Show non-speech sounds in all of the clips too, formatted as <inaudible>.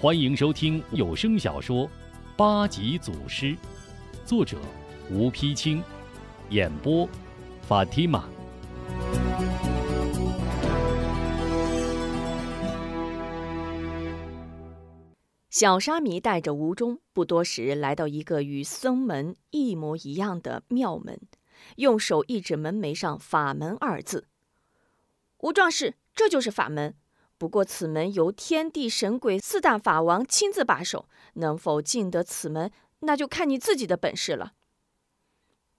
欢迎收听有声小说《八级祖师》，作者吴丕清，演播法蒂玛。小沙弥带着吴中，不多时来到一个与僧门一模一样的庙门，用手一指门楣上“法门”二字。吴壮士，这就是法门。不过此门由天地神鬼四大法王亲自把守，能否进得此门，那就看你自己的本事了。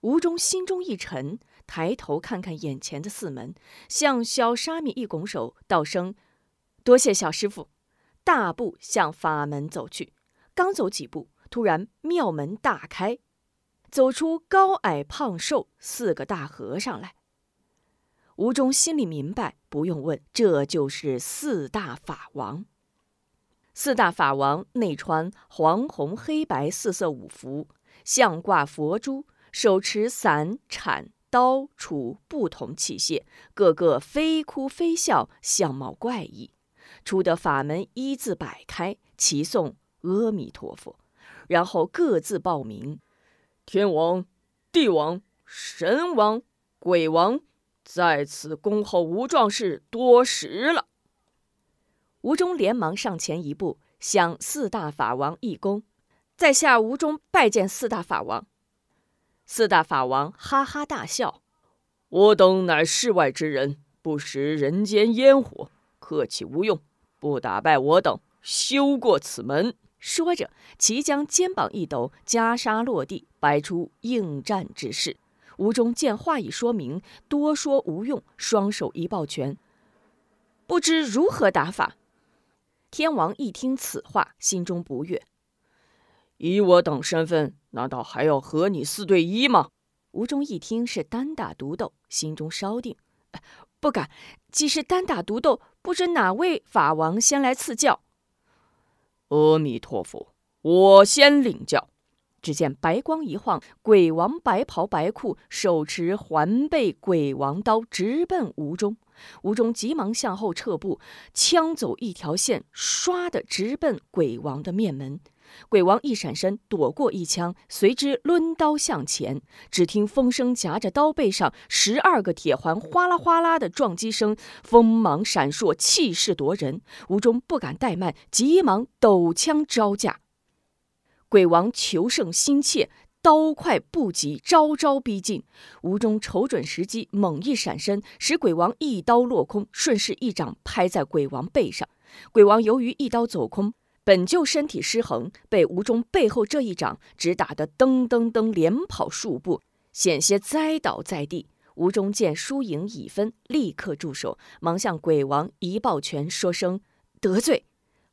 吴中心中一沉，抬头看看眼前的四门，向小沙弥一拱手，道声：“多谢小师傅。”大步向法门走去。刚走几步，突然庙门大开，走出高矮胖瘦四个大和尚来。吴忠心里明白，不用问，这就是四大法王。四大法王内穿黄红黑白四色五服，项挂佛珠，手持伞、铲、刀、杵不同器械，个个非哭非笑，相貌怪异。出得法门一字摆开，齐颂阿弥陀佛，然后各自报名：天王、地王、神王、鬼王。在此恭候吴壮士多时了。吴中连忙上前一步，向四大法王一躬，在下吴中拜见四大法王。四大法王哈哈大笑：“我等乃世外之人，不食人间烟火，客气无用，不打败我等，休过此门。”说着，即将肩膀一抖，袈裟落地，摆出应战之势。吴忠见话已说明，多说无用，双手一抱拳，不知如何打法。天王一听此话，心中不悦：以我等身份，难道还要和你四对一吗？吴忠一听是单打独斗，心中稍定，不敢。既是单打独斗，不知哪位法王先来赐教？阿弥陀佛，我先领教。只见白光一晃，鬼王白袍白裤，手持环背鬼王刀，直奔吴中。吴中急忙向后撤步，枪走一条线，唰的直奔鬼王的面门。鬼王一闪身，躲过一枪，随之抡刀向前。只听风声夹着刀背上十二个铁环哗啦哗啦的撞击声，锋芒闪烁，气势夺人。吴中不敢怠慢，急忙抖枪招架。鬼王求胜心切，刀快不急，招招逼近。吴中瞅准时机，猛一闪身，使鬼王一刀落空，顺势一掌拍在鬼王背上。鬼王由于一刀走空，本就身体失衡，被吴中背后这一掌只打得噔噔噔连跑数步，险些栽倒在地。吴中见输赢已分，立刻住手，忙向鬼王一抱拳，说声得罪。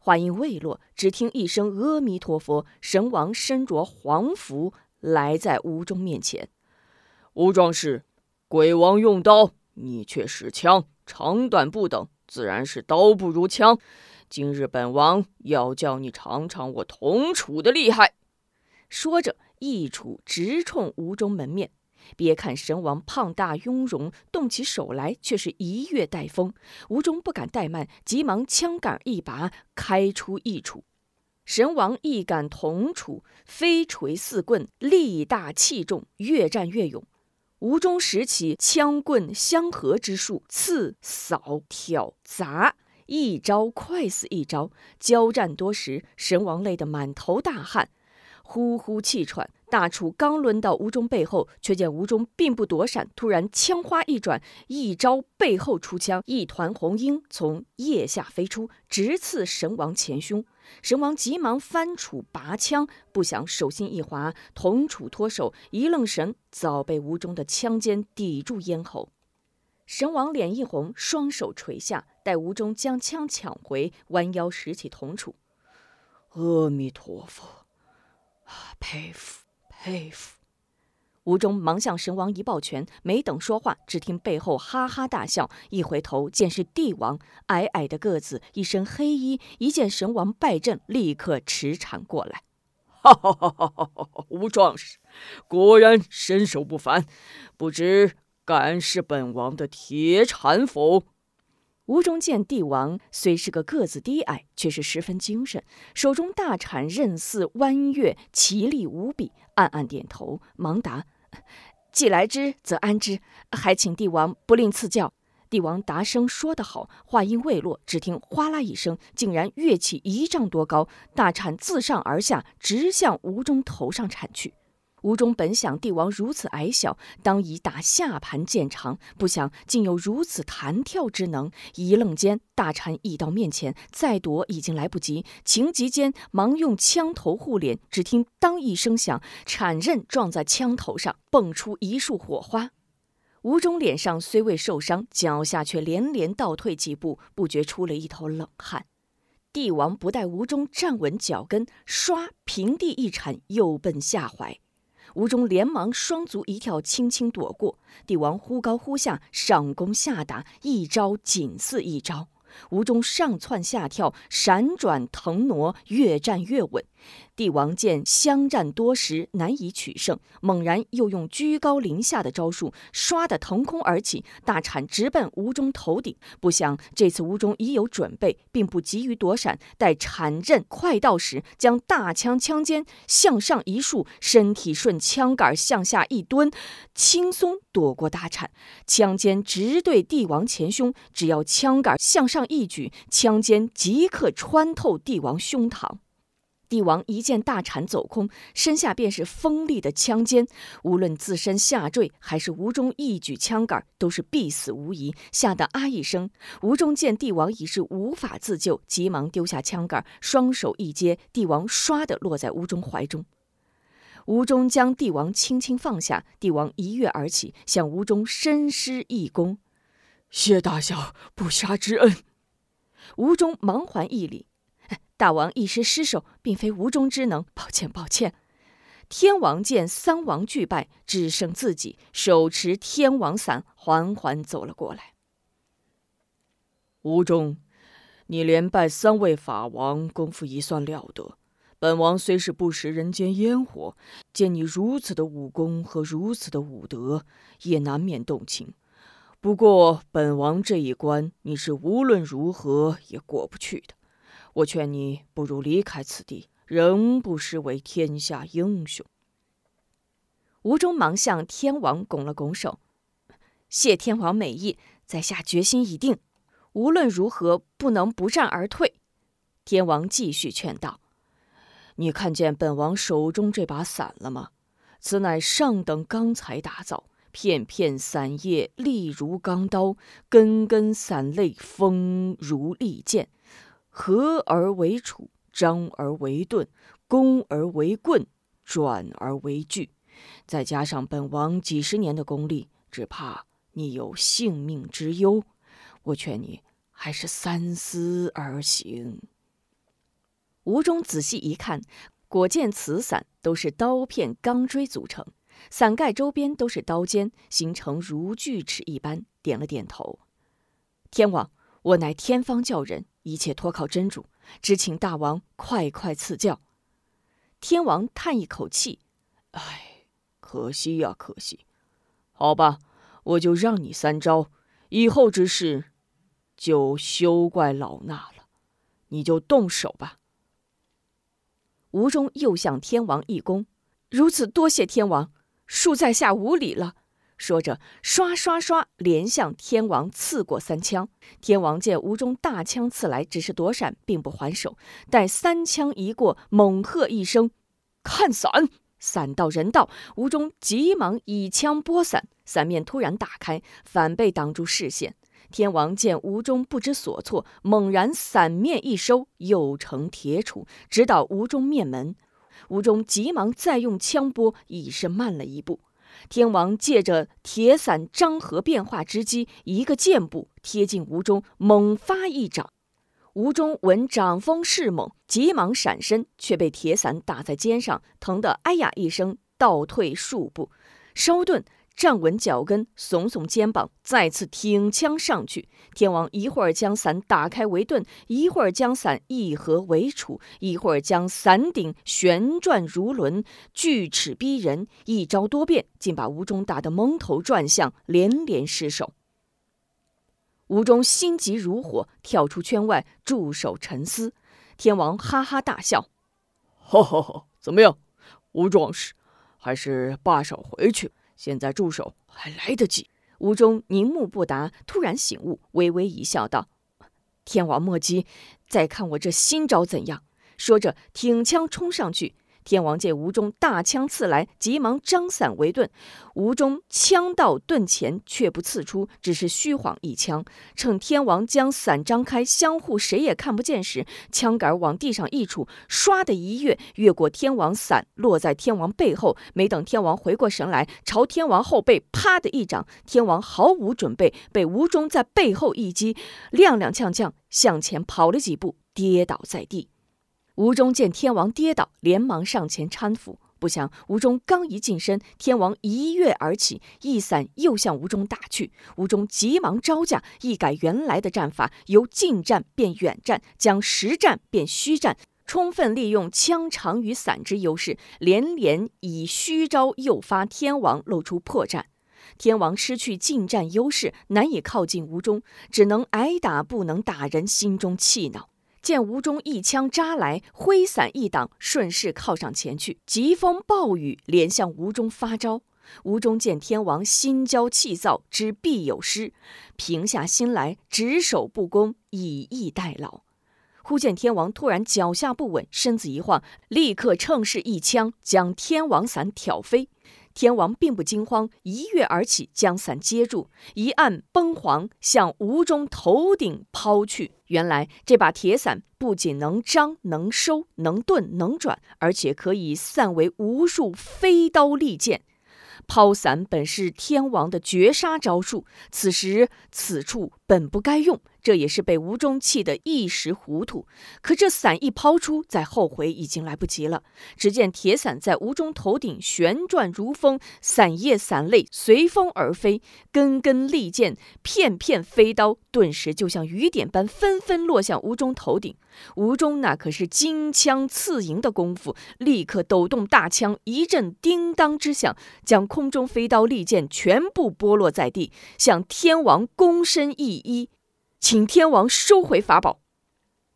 话音未落，只听一声“阿弥陀佛”，神王身着黄服来在吴中面前。吴壮士，鬼王用刀，你却使枪，长短不等，自然是刀不如枪。今日本王要叫你尝尝我铜杵的厉害。说着，一杵直冲吴中门面。别看神王胖大雍容，动起手来却是一跃带风。吴中不敢怠慢，急忙枪杆一拔，开出一杵。神王一杆铜杵，飞锤四棍，力大气重，越战越勇。吴中拾起枪棍相合之术，刺、扫、挑、砸，一招快似一招。交战多时，神王累得满头大汗，呼呼气喘。大楚刚抡到吴中背后，却见吴中并不躲闪，突然枪花一转，一招背后出枪，一团红缨从腋下飞出，直刺神王前胸。神王急忙翻杵拔枪，不想手心一滑，铜杵脱手，一愣神，早被吴中的枪尖抵住咽喉。神王脸一红，双手垂下，待吴中将枪抢回，弯腰拾起铜杵。阿弥陀佛，佩服。佩服！吴忠忙向神王一抱拳，没等说话，只听背后哈哈大笑。一回头，见是帝王，矮矮的个子，一身黑衣。一见神王败阵，立刻驰骋过来。哈哈哈哈哈哈！吴壮士，果然身手不凡，不知敢是本王的铁铲否？吴中见帝王虽是个个子低矮，却是十分精神，手中大铲刃似弯月，奇丽无比，暗暗点头，忙答：“ <laughs> 既来之，则安之，还请帝王不吝赐教。”帝王答声说得好，话音未落，只听哗啦一声，竟然跃起一丈多高，大铲自上而下，直向吴中头上铲去。吴中本想帝王如此矮小，当以打下盘见长，不想竟有如此弹跳之能。一愣间，大铲已到面前，再躲已经来不及。情急间，忙用枪头护脸，只听当一声响，铲刃撞在枪头上，迸出一束火花。吴中脸上虽未受伤，脚下却连连倒退几步，不觉出了一头冷汗。帝王不待吴中站稳脚跟，唰，平地一铲，又奔下怀。吴中连忙双足一跳，轻轻躲过。帝王忽高忽下，上攻下打，一招紧似一招。吴中上窜下跳，闪转腾挪，越战越稳。帝王见相战多时，难以取胜，猛然又用居高临下的招数，唰的腾空而起，大铲直奔吴中头顶。不想这次吴中已有准备，并不急于躲闪，待铲刃快到时，将大枪枪尖向上一竖，身体顺枪杆向下一蹲，轻松躲过大铲。枪尖直对帝王前胸，只要枪杆向上一举，枪尖即刻穿透帝王胸膛。帝王一见大铲走空，身下便是锋利的枪尖，无论自身下坠，还是吴中一举枪杆，都是必死无疑。吓得啊一声，吴中见帝王已是无法自救，急忙丢下枪杆，双手一接，帝王唰的落在吴中怀中。吴中将帝王轻轻放下，帝王一跃而起，向吴中深施一躬：“谢大小不杀之恩。”吴中忙还一礼。大王一时失手，并非无中之能，抱歉抱歉。天王见三王俱败，只剩自己，手持天王伞，缓缓走了过来。吴中，你连败三位法王，功夫已算了得。本王虽是不食人间烟火，见你如此的武功和如此的武德，也难免动情。不过本王这一关，你是无论如何也过不去的。我劝你不如离开此地，仍不失为天下英雄。吴中忙向天王拱了拱手，谢天王美意，在下决心已定，无论如何不能不战而退。天王继续劝道：“你看见本王手中这把伞了吗？此乃上等钢材打造，片片伞叶利如钢刀，根根伞类锋如利剑。”合而为杵，张而为盾，攻而为棍，转而为锯。再加上本王几十年的功力，只怕你有性命之忧。我劝你还是三思而行。吴中仔细一看，果见此伞都是刀片钢锥组成，伞盖周边都是刀尖，形成如锯齿一般，点了点头。天王，我乃天方教人。一切托靠真主，只请大王快快赐教。天王叹一口气：“唉，可惜呀，可惜。好吧，我就让你三招，以后之事就休怪老衲了。你就动手吧。”吴中又向天王一躬：“如此多谢天王，恕在下无礼了。”说着，刷刷刷，连向天王刺过三枪。天王见吴中大枪刺来，只是躲闪，并不还手。待三枪一过，猛喝一声：“看伞！”伞到人到，吴中急忙以枪拨伞，伞面突然打开，反被挡住视线。天王见吴中不知所措，猛然伞面一收，又成铁杵，直捣吴中面门。吴中急忙再用枪拨，已是慢了一步。天王借着铁伞张合变化之机，一个箭步贴近吴中，猛发一掌。吴中闻掌风势猛，急忙闪身，却被铁伞打在肩上，疼得哎呀一声，倒退数步。稍顿。站稳脚跟，耸耸肩膀，再次挺枪上去。天王一会儿将伞打开为盾，一会儿将伞一合为杵，一会儿将伞顶旋转如轮，锯齿逼人，一招多变，竟把吴中打得蒙头转向，连连失手。吴中心急如火，跳出圈外驻守沉思。天王哈哈大笑：“哈哈哈，怎么样，吴壮士，还是罢手回去？现在住手还来得及。”吴忠凝目不答，突然醒悟，微微一笑，道：“天王莫急，再看我这新招怎样？”说着，挺枪冲上去。天王见吴中大枪刺来，急忙张伞为盾。吴中枪到盾前，却不刺出，只是虚晃一枪。趁天王将伞张开，相互谁也看不见时，枪杆往地上一杵，唰的一跃，越过天王伞，落在天王背后。没等天王回过神来，朝天王后背啪的一掌，天王毫无准备，被吴中在背后一击，踉踉跄跄向前跑了几步，跌倒在地。吴中见天王跌倒，连忙上前搀扶。不想吴中刚一近身，天王一跃而起，一伞又向吴中打去。吴中急忙招架，一改原来的战法，由近战变远战，将实战变虚战，充分利用枪长与伞之优势，连连以虚招诱发天王露出破绽。天王失去近战优势，难以靠近吴中，只能挨打，不能打人，心中气恼。见吴中一枪扎来，挥伞一挡，顺势靠上前去。疾风暴雨连向吴中发招。吴中见天王心焦气躁，知必有失，平下心来，只守不攻，以逸待劳。忽见天王突然脚下不稳，身子一晃，立刻乘势一枪将天王伞挑飞。天王并不惊慌，一跃而起，将伞接住，一按崩簧，向吴中头顶抛去。原来这把铁伞不仅能张、能收、能顿、能转，而且可以散为无数飞刀利剑。抛伞本是天王的绝杀招数，此时此处本不该用。这也是被吴中气得一时糊涂，可这伞一抛出，再后悔已经来不及了。只见铁伞在吴中头顶旋转如风，伞叶伞类随风而飞，根根利剑、片片飞刀，顿时就像雨点般纷纷落向吴中头顶。吴中那可是金枪刺银的功夫，立刻抖动大枪，一阵叮当之响，将空中飞刀利剑全部剥落在地，向天王躬身一揖。请天王收回法宝。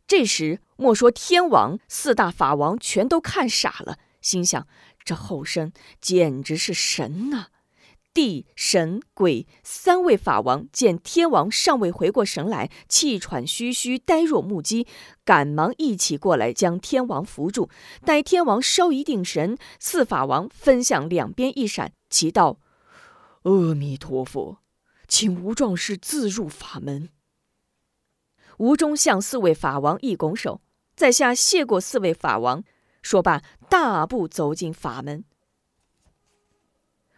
这时，莫说天王，四大法王全都看傻了，心想：这后生简直是神呐！地、神、鬼三位法王见天王尚未回过神来，气喘吁吁，呆若木鸡，赶忙一起过来将天王扶住。待天王稍一定神，四法王分向两边一闪，齐道：“阿弥陀佛，请吴壮士自入法门。”吴中向四位法王一拱手，在下谢过四位法王。说罢，大步走进法门。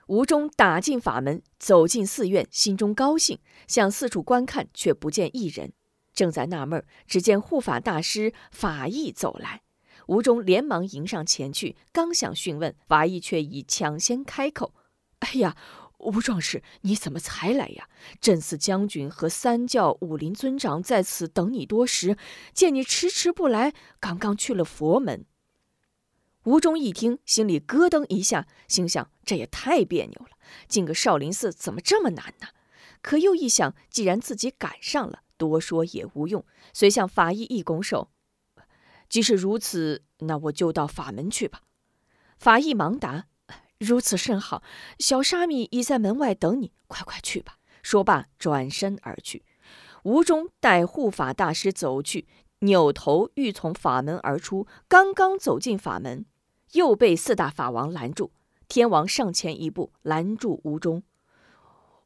吴中打进法门，走进寺院，心中高兴，向四处观看，却不见一人。正在纳闷，只见护法大师法义走来。吴中连忙迎上前去，刚想询问，法义却已抢先开口：“哎呀！”吴壮士，你怎么才来呀？镇寺将军和三教武林尊长在此等你多时，见你迟迟不来，刚刚去了佛门。吴忠一听，心里咯噔一下，心想：这也太别扭了，进个少林寺怎么这么难呢？可又一想，既然自己赶上了，多说也无用，遂向法医一拱手：“即使如此，那我就到法门去吧。”法医忙答。如此甚好，小沙弥已在门外等你，快快去吧。说罢，转身而去。吴中带护法大师走去，扭头欲从法门而出，刚刚走进法门，又被四大法王拦住。天王上前一步，拦住吴中。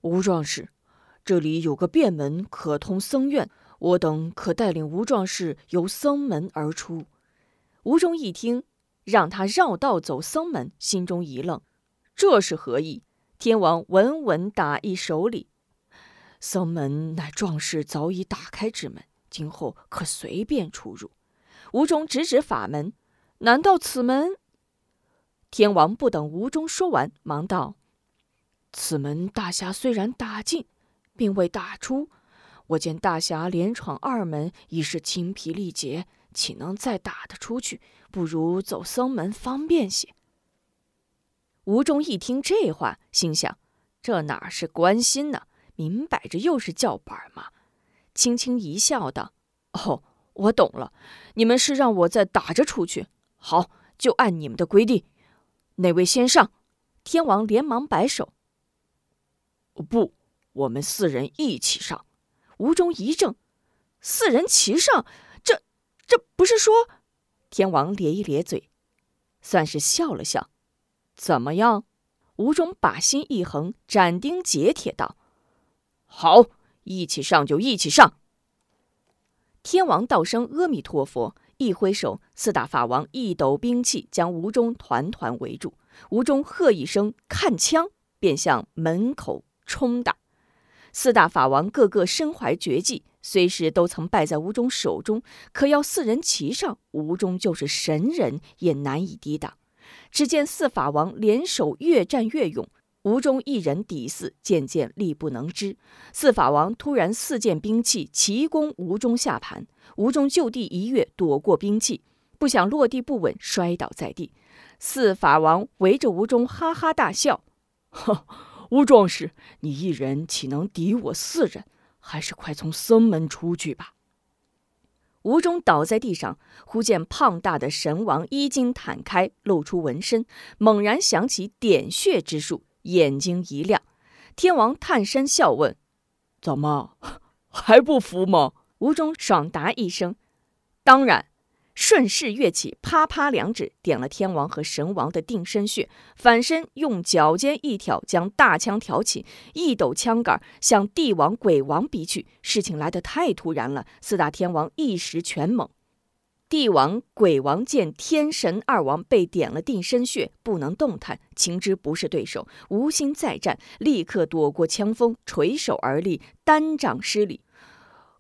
吴壮士，这里有个便门可通僧院，我等可带领吴壮士由僧门而出。吴中一听。让他绕道走僧门，心中一愣，这是何意？天王稳稳打一手礼，僧门乃壮士早已打开之门，今后可随便出入。吴中指指法门，难道此门？天王不等吴中说完，忙道：“此门大侠虽然打进，并未打出。我见大侠连闯二门，已是精疲力竭。”岂能再打得出去？不如走僧门方便些。吴中一听这话，心想：这哪是关心呢？明摆着又是叫板嘛！轻轻一笑，道：“哦，我懂了，你们是让我再打着出去。好，就按你们的规定，哪位先上？”天王连忙摆手：“不，我们四人一起上。”吴中一怔：“四人齐上？这不是说？”天王咧一咧嘴，算是笑了笑：“怎么样？”吴中把心一横，斩钉截铁道：“好，一起上就一起上。”天王道声阿弥陀佛，一挥手，四大法王一抖兵器，将吴中团团围住。吴中喝一声“看枪”，便向门口冲打。四大法王个个身怀绝技，虽是都曾败在吴中手中，可要四人齐上，吴中就是神人也难以抵挡。只见四法王联手越战越勇，吴中一人抵四，渐渐力不能支。四法王突然四件兵器齐攻吴中下盘，吴中就地一跃，躲过兵器，不想落地不稳，摔倒在地。四法王围着吴中哈哈大笑：“ <laughs> 呵，吴壮士，你一人岂能敌我四人？还是快从僧门出去吧。”吴中倒在地上，忽见胖大的神王衣襟坦开，露出纹身，猛然想起点穴之术，眼睛一亮。天王探身笑问：“怎么 <laughs> 还不服吗？”吴中爽答一声：“当然。”顺势跃起，啪啪两指点了天王和神王的定身穴，反身用脚尖一挑，将大枪挑起，一抖枪杆向帝王、鬼王逼去。事情来得太突然了，四大天王一时全懵。帝王、鬼王见天神二王被点了定身穴，不能动弹，情知不是对手，无心再战，立刻躲过枪锋，垂手而立，单掌施礼。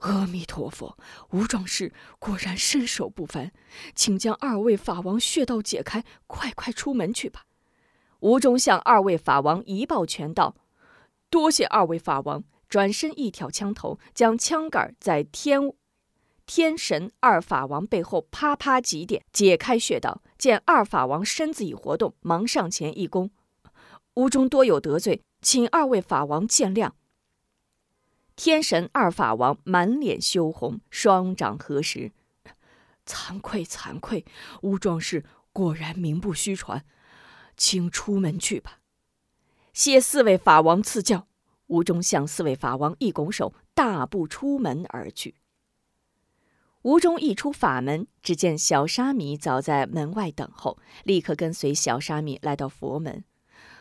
阿弥陀佛，吴壮士果然身手不凡，请将二位法王穴道解开，快快出门去吧。吴忠向二位法王一抱拳道：“多谢二位法王。”转身一挑枪头，将枪杆在天天神二法王背后啪啪几点，解开穴道。见二法王身子已活动，忙上前一躬：“吴忠多有得罪，请二位法王见谅。”天神二法王满脸羞红，双掌合十：“惭愧，惭愧！吴壮士果然名不虚传，请出门去吧。”谢四位法王赐教。吴忠向四位法王一拱手，大步出门而去。吴忠一出法门，只见小沙弥早在门外等候，立刻跟随小沙弥来到佛门。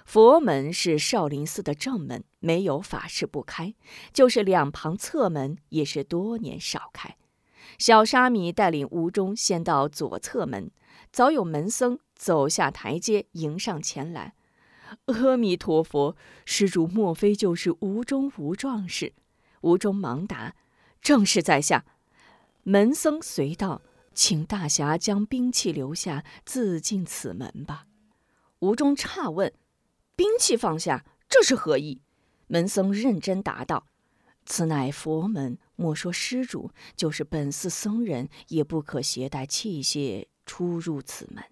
佛门是少林寺的正门，没有法事不开；就是两旁侧门，也是多年少开。小沙弥带领吴中先到左侧门，早有门僧走下台阶迎上前来。阿弥陀佛，施主莫非就是吴中吴壮士？吴中忙答：“正是在下。”门僧随道：“请大侠将兵器留下，自进此门吧。”吴中诧问。兵器放下，这是何意？门僧认真答道：“此乃佛门，莫说施主，就是本寺僧人也不可携带器械出入此门。”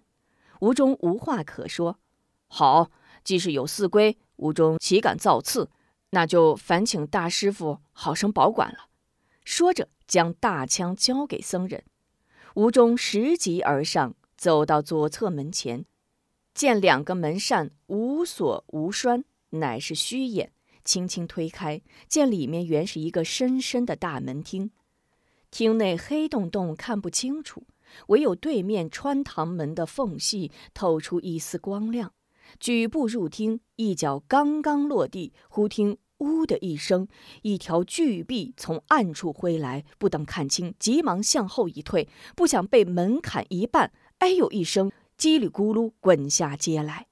吴中无话可说。好，既是有寺规，吴中岂敢造次？那就烦请大师傅好生保管了。说着，将大枪交给僧人。吴中拾级而上，走到左侧门前。见两个门扇无锁无栓，乃是虚掩。轻轻推开，见里面原是一个深深的大门厅。厅内黑洞洞，看不清楚，唯有对面穿堂门的缝隙透出一丝光亮。举步入厅，一脚刚刚落地，忽听“呜”的一声，一条巨臂从暗处挥来，不等看清，急忙向后一退，不想被门砍一半。哎呦一声。叽里咕噜滚下街来。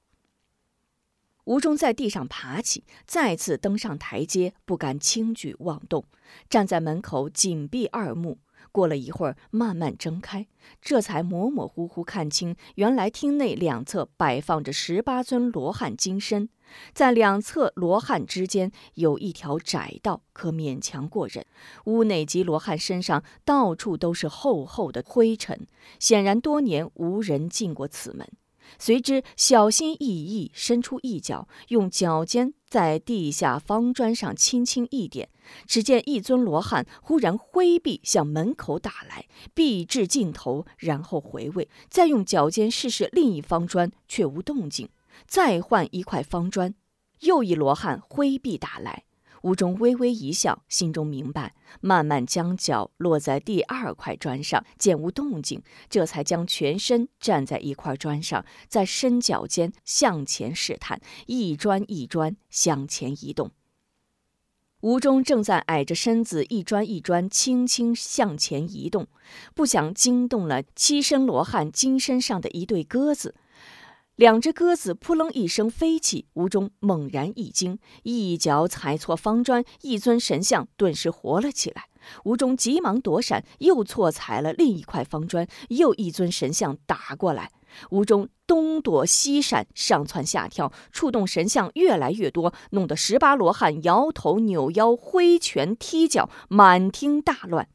吴中在地上爬起，再次登上台阶，不敢轻举妄动，站在门口紧闭二目。过了一会儿，慢慢睁开，这才模模糊糊看清，原来厅内两侧摆放着十八尊罗汉金身，在两侧罗汉之间有一条窄道，可勉强过人。屋内及罗汉身上到处都是厚厚的灰尘，显然多年无人进过此门。随之小心翼翼伸出一脚，用脚尖在地下方砖上轻轻一点，只见一尊罗汉忽然挥臂向门口打来，臂至尽头，然后回位，再用脚尖试试另一方砖，却无动静，再换一块方砖，又一罗汉挥臂打来。吴中微微一笑，心中明白，慢慢将脚落在第二块砖上，见无动静，这才将全身站在一块砖上，在伸脚尖向前试探，一砖一砖向前移动。吴中正在矮着身子，一砖一砖轻轻向前移动，不想惊动了七身罗汉金身上的一对鸽子。两只鸽子扑棱一声飞起，吴中猛然一惊，一脚踩错方砖，一尊神像顿时活了起来。吴中急忙躲闪，又错踩了另一块方砖，又一尊神像打过来。吴中东躲西闪，上蹿下跳，触动神像越来越多，弄得十八罗汉摇头扭腰、挥拳踢脚，满厅大乱。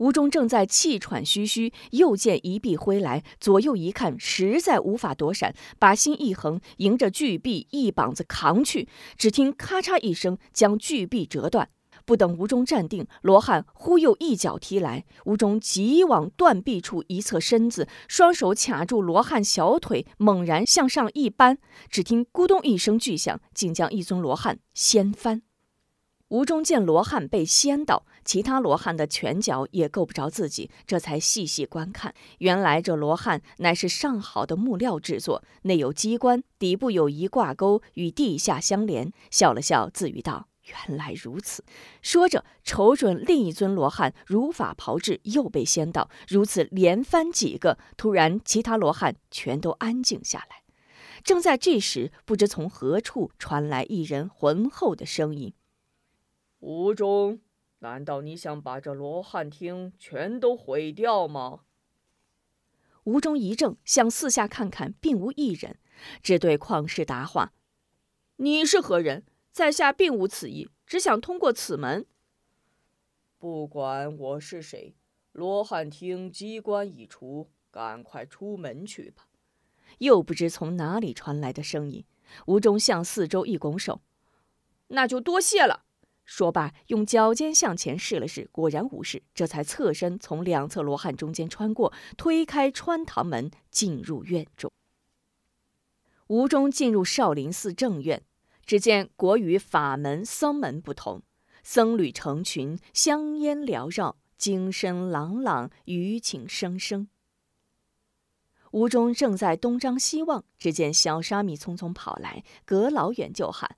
吴中正在气喘吁吁，又见一臂挥来，左右一看，实在无法躲闪，把心一横，迎着巨臂一膀子扛去。只听咔嚓一声，将巨臂折断。不等吴中站定，罗汉忽又一脚踢来，吴中急往断臂处一侧身子，双手卡住罗汉小腿，猛然向上一扳，只听咕咚一声巨响，竟将一尊罗汉掀翻。吴中见罗汉被掀倒，其他罗汉的拳脚也够不着自己，这才细细观看。原来这罗汉乃是上好的木料制作，内有机关，底部有一挂钩，与地下相连。笑了笑，自语道：“原来如此。”说着，瞅准另一尊罗汉如法炮制，又被掀倒。如此连翻几个，突然，其他罗汉全都安静下来。正在这时，不知从何处传来一人浑厚的声音。吴中，难道你想把这罗汉厅全都毁掉吗？吴中一怔，向四下看看，并无一人，只对旷世答话：“你是何人？在下并无此意，只想通过此门。不管我是谁，罗汉厅机关已除，赶快出门去吧。”又不知从哪里传来的声音，吴中向四周一拱手：“那就多谢了。”说罢，用脚尖向前试了试，果然无事，这才侧身从两侧罗汉中间穿过，推开穿堂门，进入院中。吴中进入少林寺正院，只见国与法门、僧门不同，僧侣成群，香烟缭绕，经声朗朗，语请声声。吴中正在东张西望，只见小沙弥匆匆跑来，隔老远就喊：“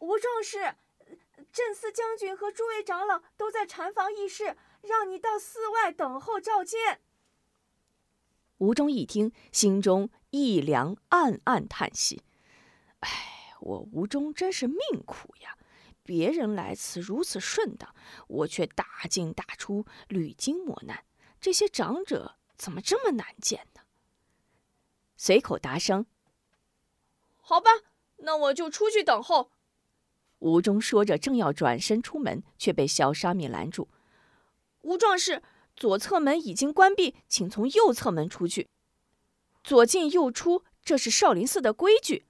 吴壮士！”镇司将军和诸位长老都在禅房议事，让你到寺外等候召见。吴忠一听，心中一凉，暗暗叹息：“哎，我吴忠真是命苦呀！别人来此如此顺当，我却大进大出，屡经磨难。这些长者怎么这么难见呢？”随口答声：“好吧，那我就出去等候。”吴中说着，正要转身出门，却被小沙弥拦住。吴壮士，左侧门已经关闭，请从右侧门出去。左进右出，这是少林寺的规矩。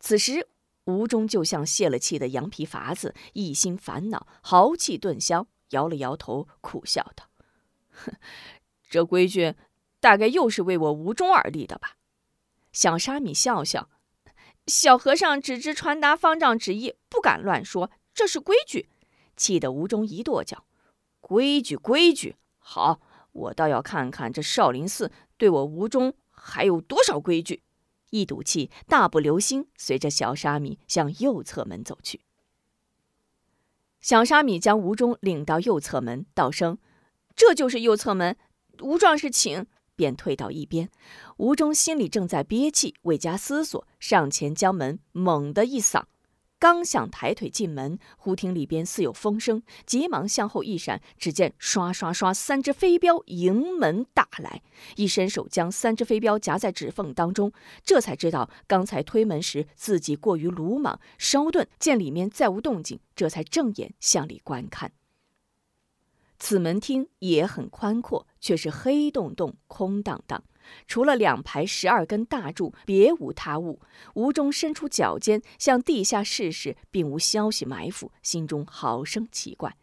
此时，吴中就像泄了气的羊皮筏子，一心烦恼，豪气顿消，摇了摇头，苦笑道：“哼，这规矩大概又是为我吴中而立的吧？”小沙弥笑笑。小和尚只知传达方丈旨意，不敢乱说，这是规矩。气得吴中一跺脚：“规矩，规矩！好，我倒要看看这少林寺对我吴中还有多少规矩。”一赌气，大步流星，随着小沙弥向右侧门走去。小沙弥将吴中领到右侧门，道声：“这就是右侧门，吴壮士请。”便退到一边，吴中心里正在憋气，未加思索，上前将门猛地一扫，刚想抬腿进门，忽听里边似有风声，急忙向后一闪，只见刷刷刷三只飞镖迎门打来，一伸手将三只飞镖夹在指缝当中，这才知道刚才推门时自己过于鲁莽，稍顿见里面再无动静，这才正眼向里观看。此门厅也很宽阔，却是黑洞洞、空荡荡。除了两排十二根大柱，别无他物。吴中伸出脚尖向地下试试，并无消息埋伏，心中好生奇怪。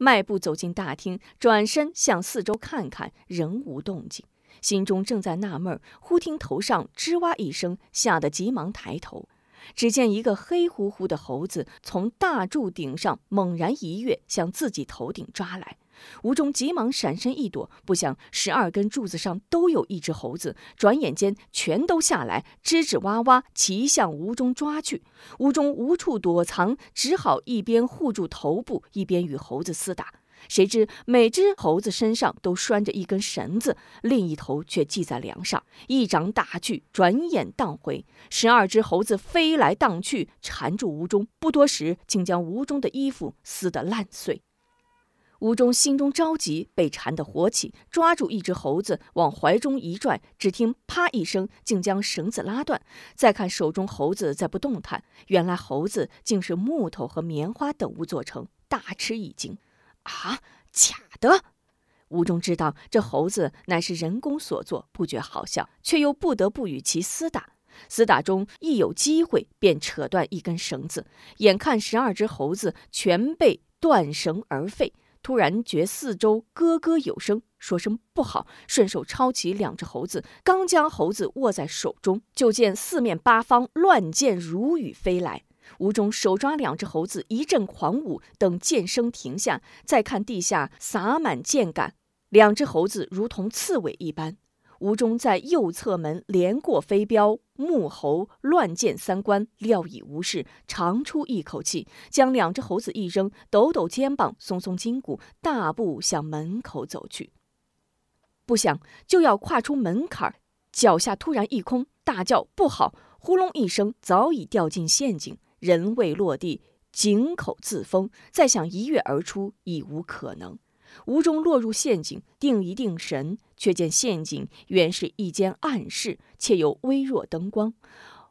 迈步走进大厅，转身向四周看看，仍无动静。心中正在纳闷，忽听头上吱哇一声，吓得急忙抬头。只见一个黑乎乎的猴子从大柱顶上猛然一跃，向自己头顶抓来。吴中急忙闪身一躲，不想十二根柱子上都有一只猴子，转眼间全都下来，吱吱哇哇齐向吴中抓去。吴中无处躲藏，只好一边护住头部，一边与猴子厮打。谁知每只猴子身上都拴着一根绳子，另一头却系在梁上。一掌打去，转眼荡回，十二只猴子飞来荡去，缠住吴中。不多时，竟将吴中的衣服撕得烂碎。吴忠心中着急，被缠得火起，抓住一只猴子往怀中一拽，只听“啪”一声，竟将绳子拉断。再看手中猴子再不动弹，原来猴子竟是木头和棉花等物做成，大吃一惊。啊，假的！吴忠知道这猴子乃是人工所作，不觉好笑，却又不得不与其厮打。厮打中一有机会，便扯断一根绳子。眼看十二只猴子全被断绳而废，突然觉四周咯咯有声，说声不好，顺手抄起两只猴子，刚将猴子握在手中，就见四面八方乱箭如雨飞来。吴忠手抓两只猴子，一阵狂舞，等箭声停下，再看地下洒满箭杆，两只猴子如同刺猬一般。吴忠在右侧门连过飞镖、木猴、乱箭三关，料已无事，长出一口气，将两只猴子一扔，抖抖肩膀，松松筋骨，大步向门口走去。不想就要跨出门槛，脚下突然一空，大叫不好！呼隆一声，早已掉进陷阱。人未落地，井口自封，再想一跃而出已无可能。无中落入陷阱，定一定神，却见陷阱原是一间暗室，且有微弱灯光。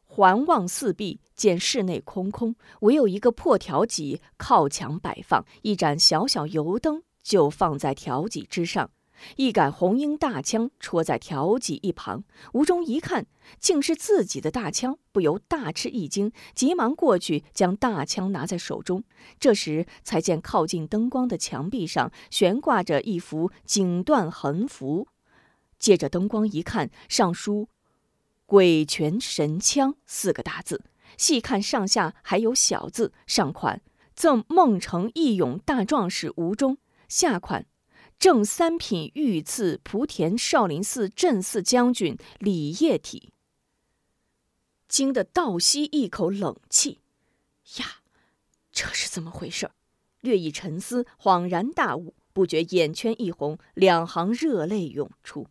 环望四壁，见室内空空，唯有一个破条脊靠墙摆放，一盏小小油灯就放在条脊之上。一杆红缨大枪戳在条脊一旁，吴忠一看，竟是自己的大枪，不由大吃一惊，急忙过去将大枪拿在手中。这时才见靠近灯光的墙壁上悬挂着一幅锦缎横幅，借着灯光一看，上书“鬼拳神枪”四个大字，细看上下还有小字，上款“赠孟城义勇大壮士吴忠”，下款。正三品御赐莆田少林寺镇寺将军李业体，惊得倒吸一口冷气。呀，这是怎么回事？略一沉思，恍然大悟，不觉眼圈一红，两行热泪涌出，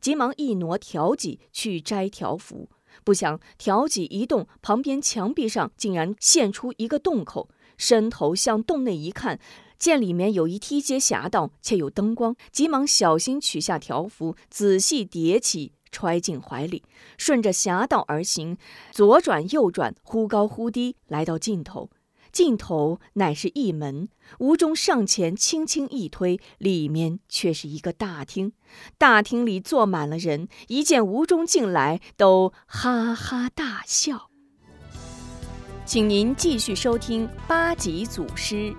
急忙一挪条脊去摘条幅，不想条脊一动，旁边墙壁上竟然现出一个洞口，伸头向洞内一看。见里面有一梯阶狭道，且有灯光，急忙小心取下条幅，仔细叠起，揣进怀里，顺着狭道而行，左转右转，忽高忽低，来到尽头。尽头乃是一门，吴中上前轻轻一推，里面却是一个大厅。大厅里坐满了人，一见吴中进来，都哈哈大笑。请您继续收听八级祖师。